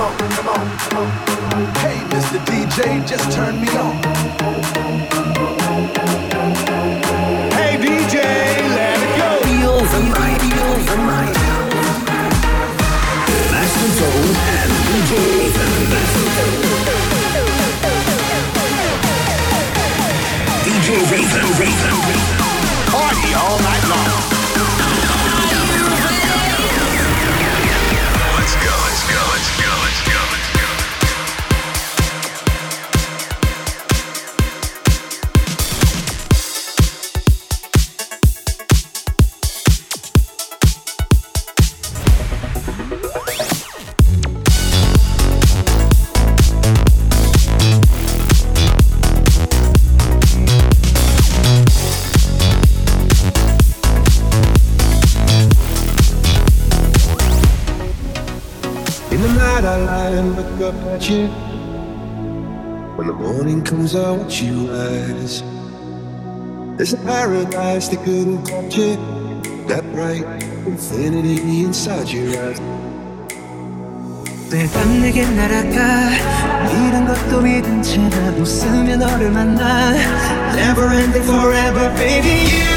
come on, come on, come on. Hey, Mr. DJ, just turn me on. Hey, DJ, let it go. Feel the feel the. Master Tone and DJ Ethan. DJ Ethan, Ethan. Party all night long. morning comes, I watch you rise. There's a paradise that couldn't capture that bright infinity inside your eyes. 매일 밤 내게 날아가 이런 것도 믿은 채 나도 쓰면 너를 만나 Never ending forever baby you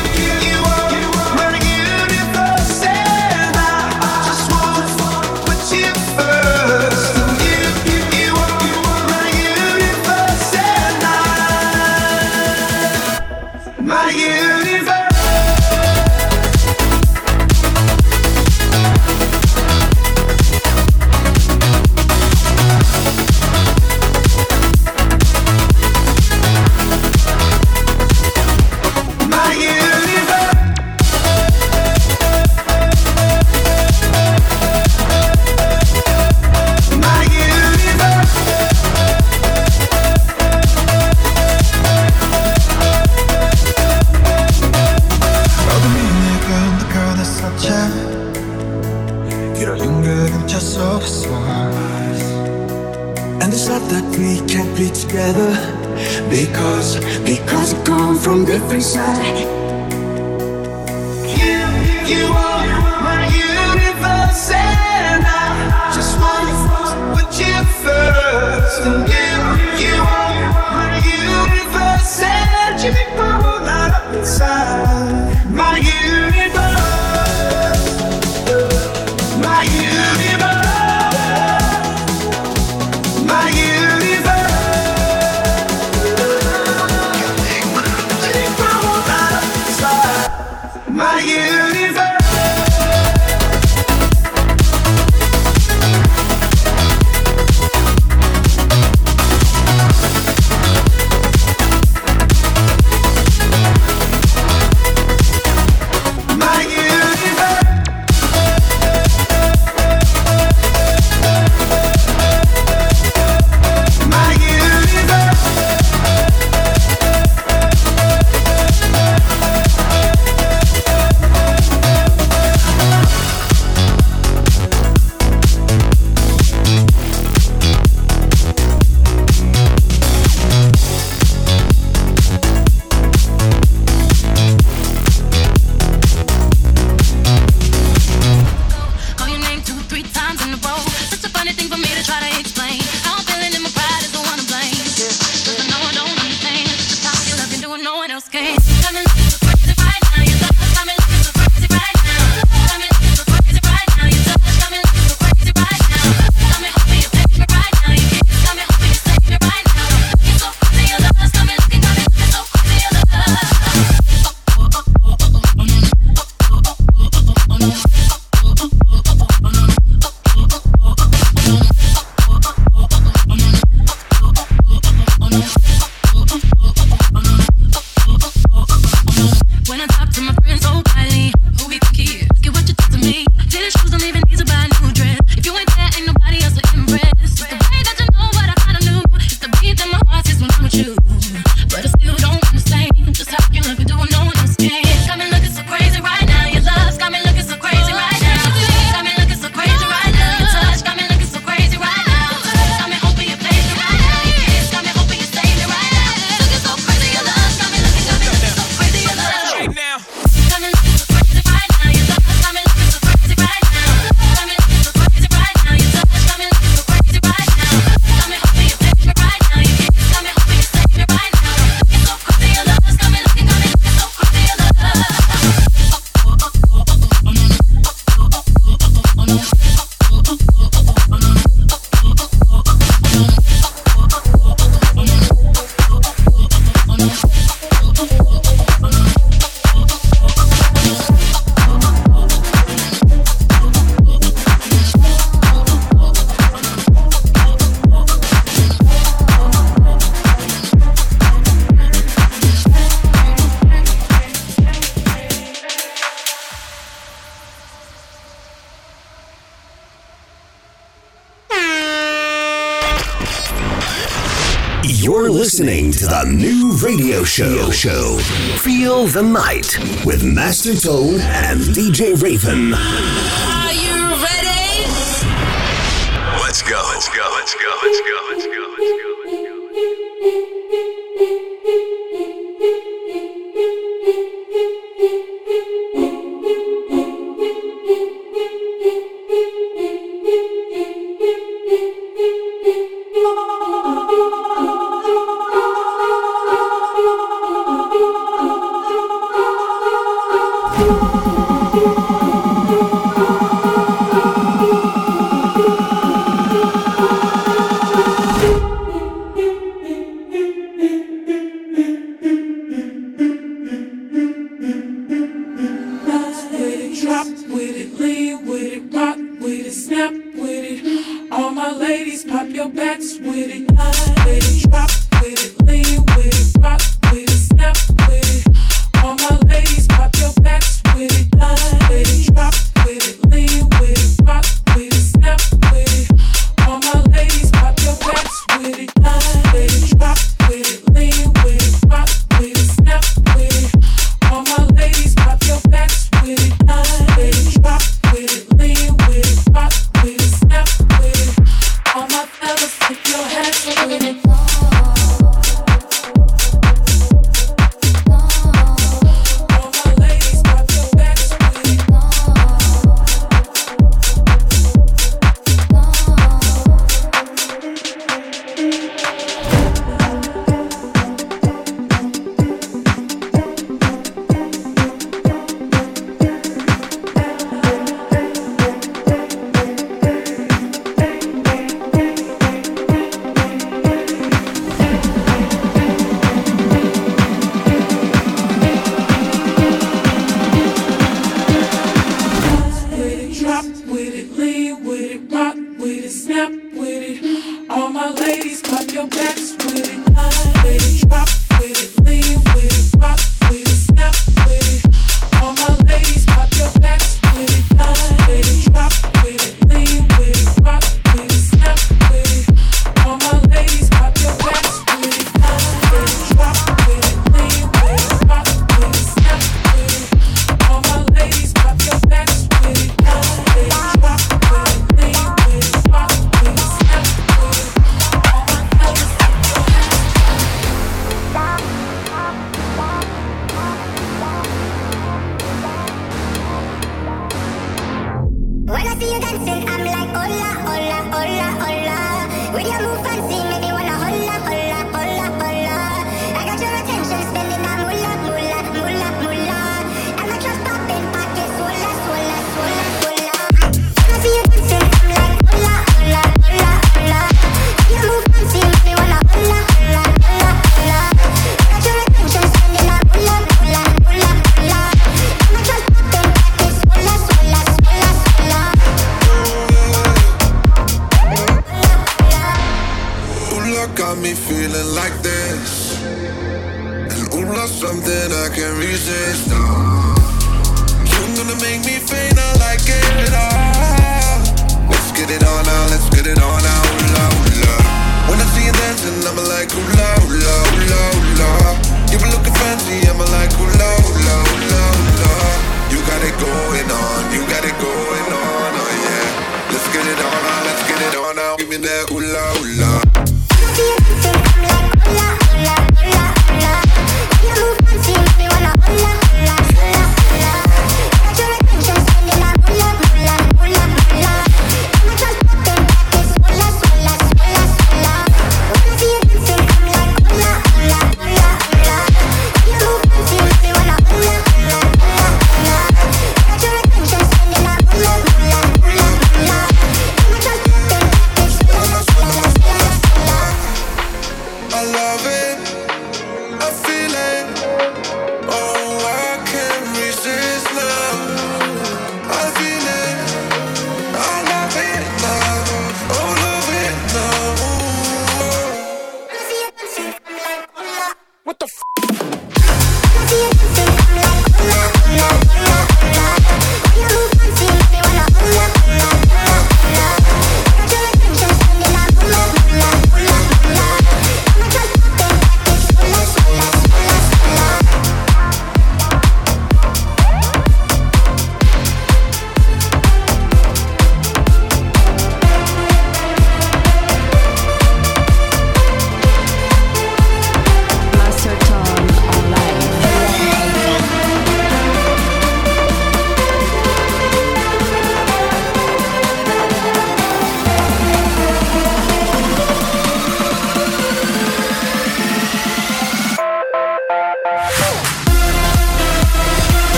the new radio show. show. Feel the Night with Master Tone and DJ Raven.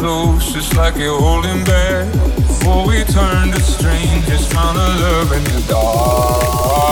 close, it's like you're holding back. Before we turn to strangers, found a love in the dark.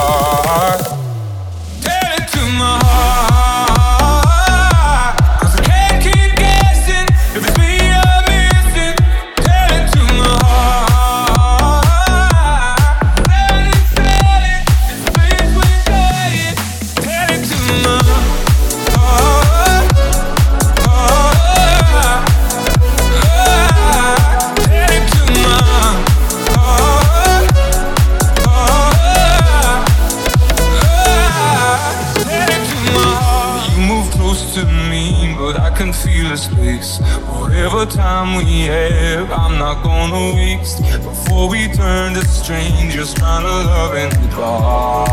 strangers find a love in the dark.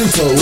With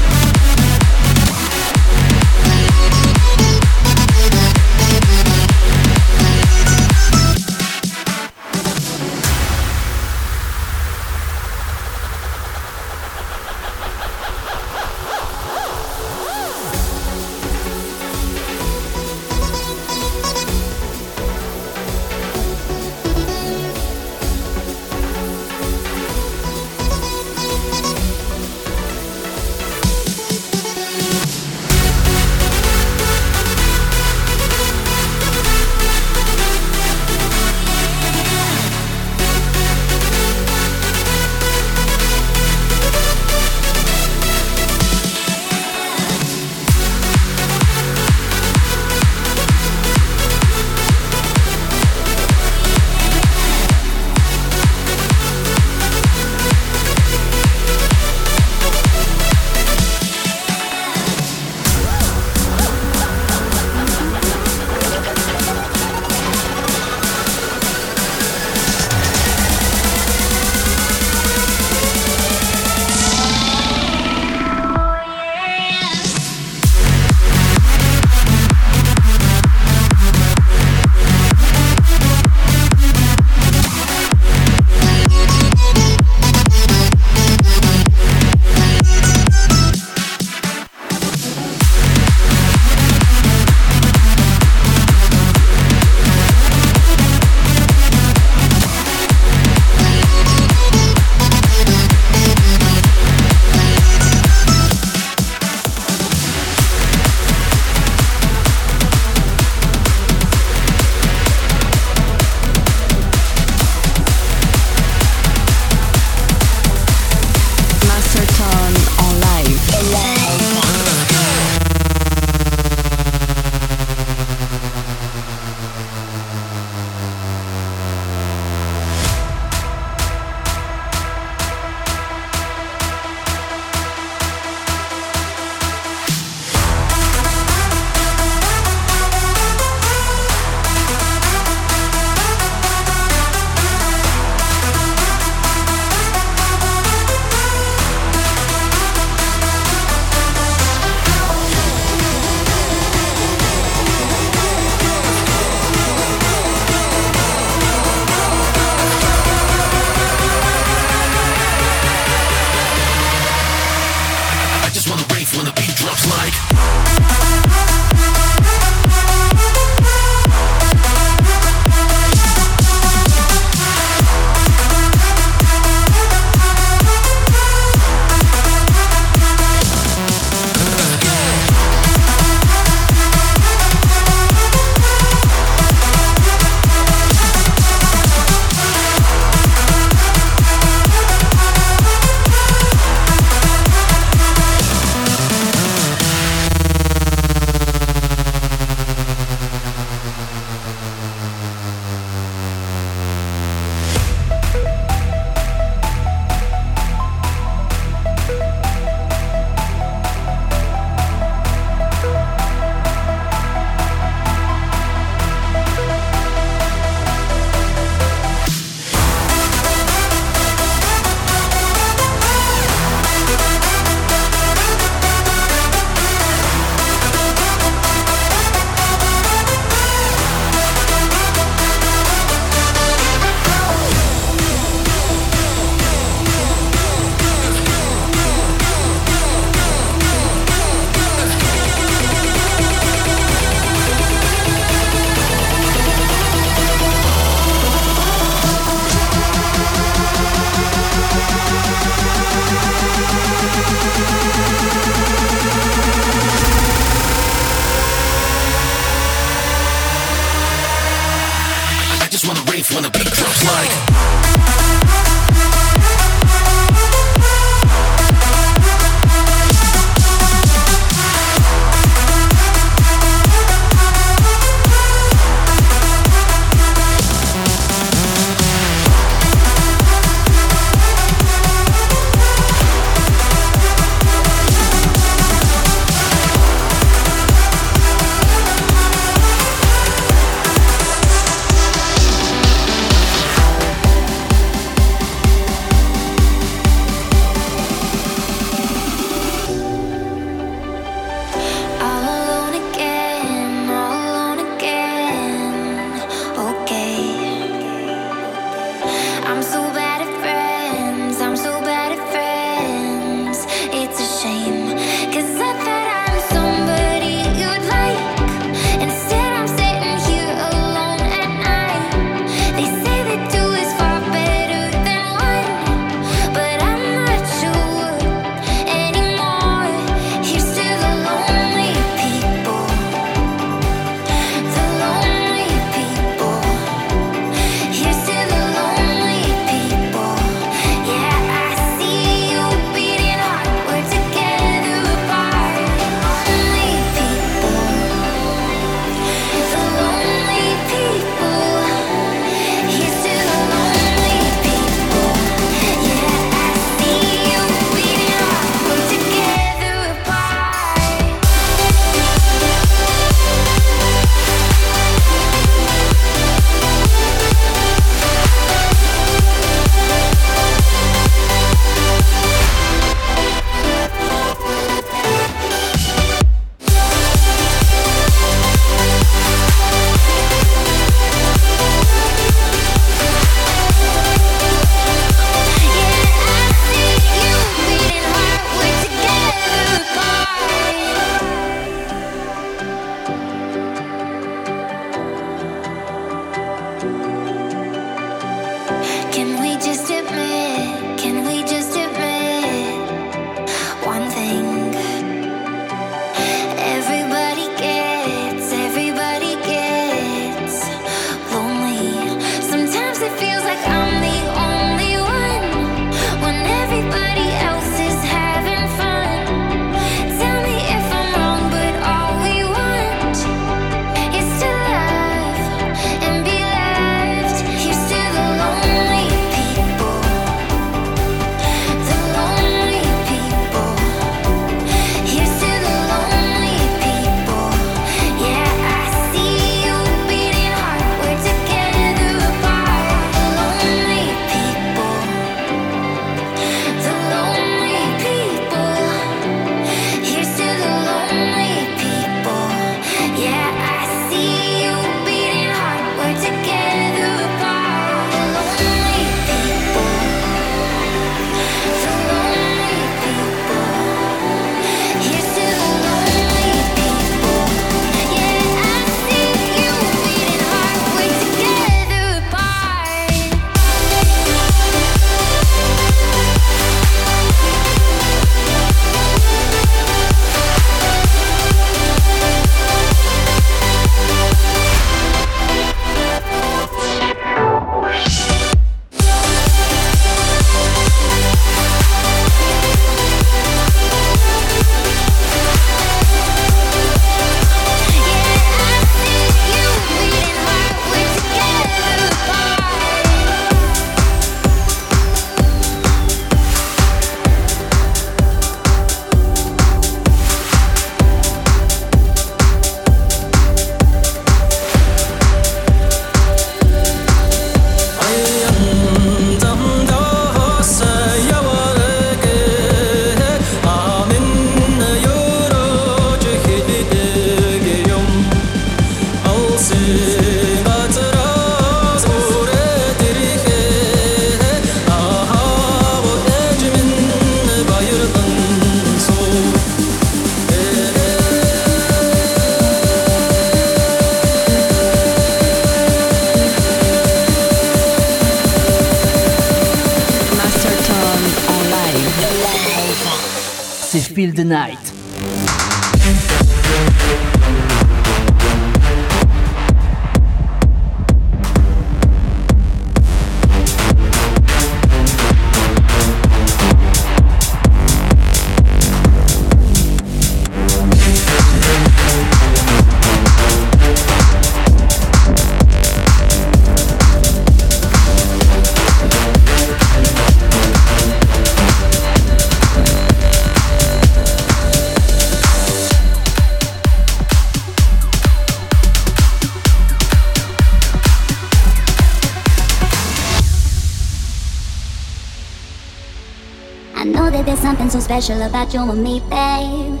something so special about you and me, babe.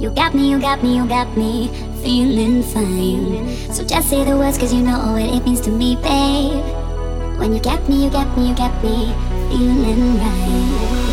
You got me, you got me, you got me feeling fine. So just say the words, cause you know what it means to me, babe. When you get me, you get me, you get me feeling right.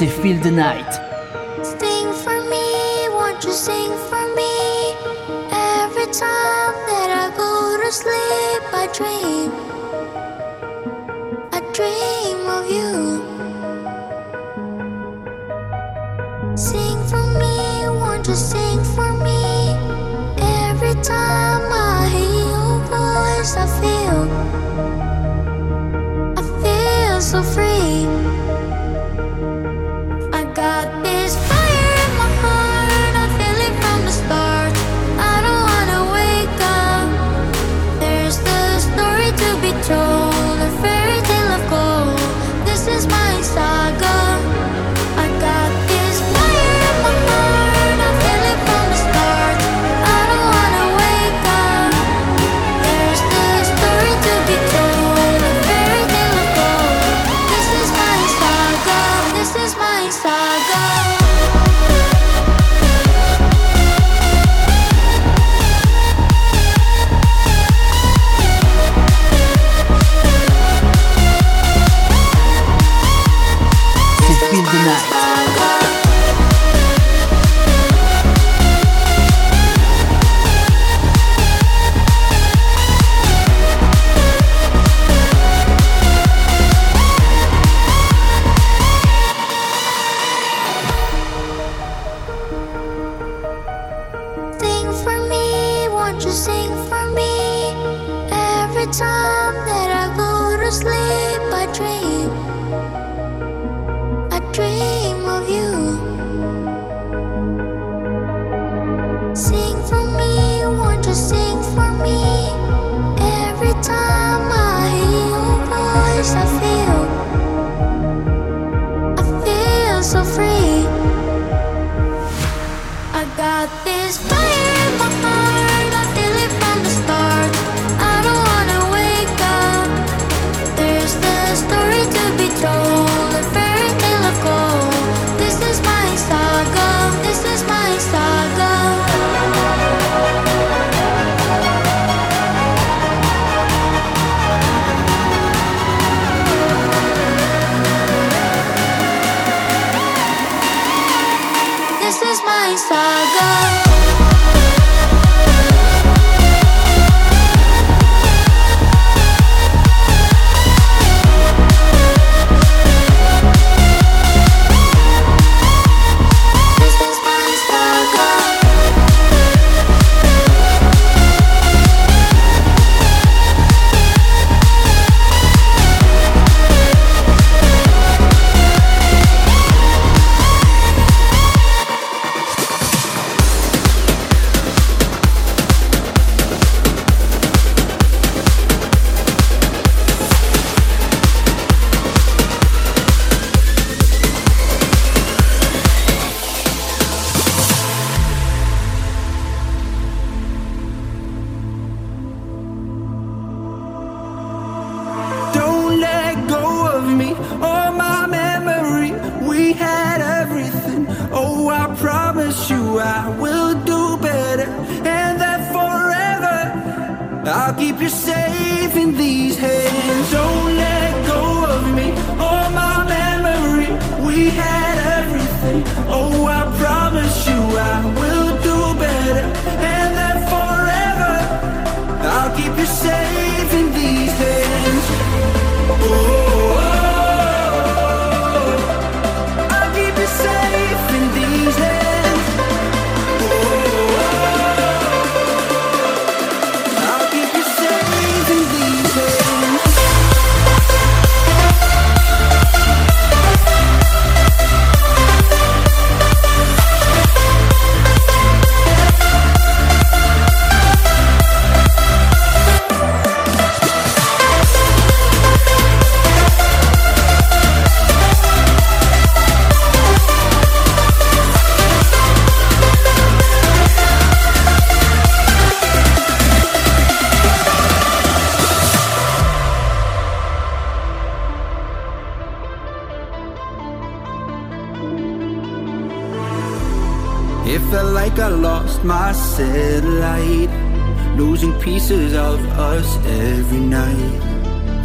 say Feel the Night. Sing for me, won't you sing for me? Every time that I go to sleep, I dream. I dream of you. Sing for me, won't you sing for me? Every time I hear your voice, I feel, I feel so free.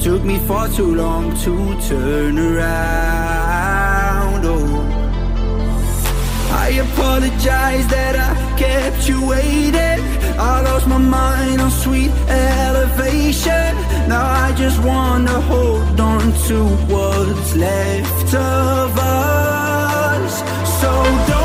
Took me far too long to turn around. Oh, I apologize that I kept you waiting. I lost my mind on sweet elevation. Now I just wanna hold on to what's left of us. So don't.